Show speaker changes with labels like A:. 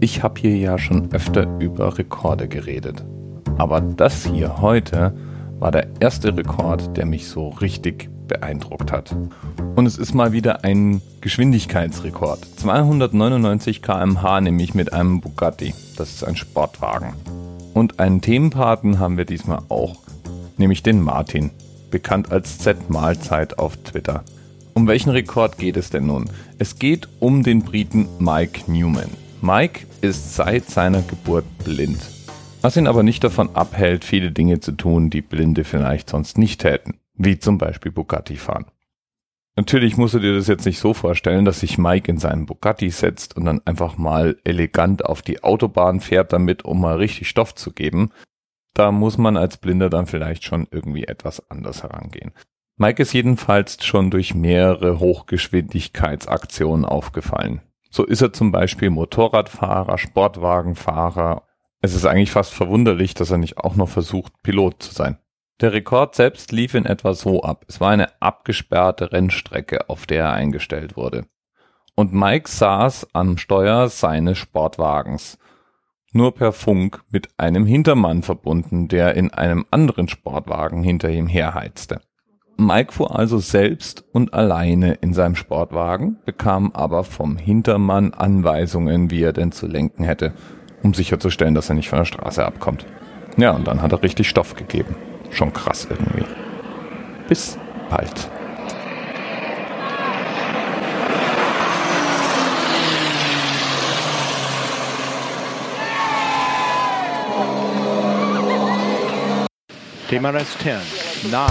A: Ich habe hier ja schon öfter über Rekorde geredet. Aber das hier heute war der erste Rekord, der mich so richtig beeindruckt hat. Und es ist mal wieder ein Geschwindigkeitsrekord. 299 km/h nämlich mit einem Bugatti. Das ist ein Sportwagen. Und einen Themenpaten haben wir diesmal auch, nämlich den Martin, bekannt als Z-Mahlzeit auf Twitter. Um welchen Rekord geht es denn nun? Es geht um den Briten Mike Newman. Mike ist seit seiner Geburt blind. Was ihn aber nicht davon abhält, viele Dinge zu tun, die Blinde vielleicht sonst nicht täten. Wie zum Beispiel Bugatti fahren. Natürlich musst du dir das jetzt nicht so vorstellen, dass sich Mike in seinen Bugatti setzt und dann einfach mal elegant auf die Autobahn fährt damit, um mal richtig Stoff zu geben. Da muss man als Blinder dann vielleicht schon irgendwie etwas anders herangehen. Mike ist jedenfalls schon durch mehrere Hochgeschwindigkeitsaktionen aufgefallen. So ist er zum Beispiel Motorradfahrer, Sportwagenfahrer. Es ist eigentlich fast verwunderlich, dass er nicht auch noch versucht, Pilot zu sein. Der Rekord selbst lief in etwa so ab. Es war eine abgesperrte Rennstrecke, auf der er eingestellt wurde. Und Mike saß am Steuer seines Sportwagens. Nur per Funk mit einem Hintermann verbunden, der in einem anderen Sportwagen hinter ihm herheizte. Mike fuhr also selbst und alleine in seinem Sportwagen, bekam aber vom Hintermann Anweisungen, wie er denn zu lenken hätte, um sicherzustellen, dass er nicht von der Straße abkommt. Ja, und dann hat er richtig Stoff gegeben. Schon krass irgendwie. Bis bald.
B: TMRS 10, 9,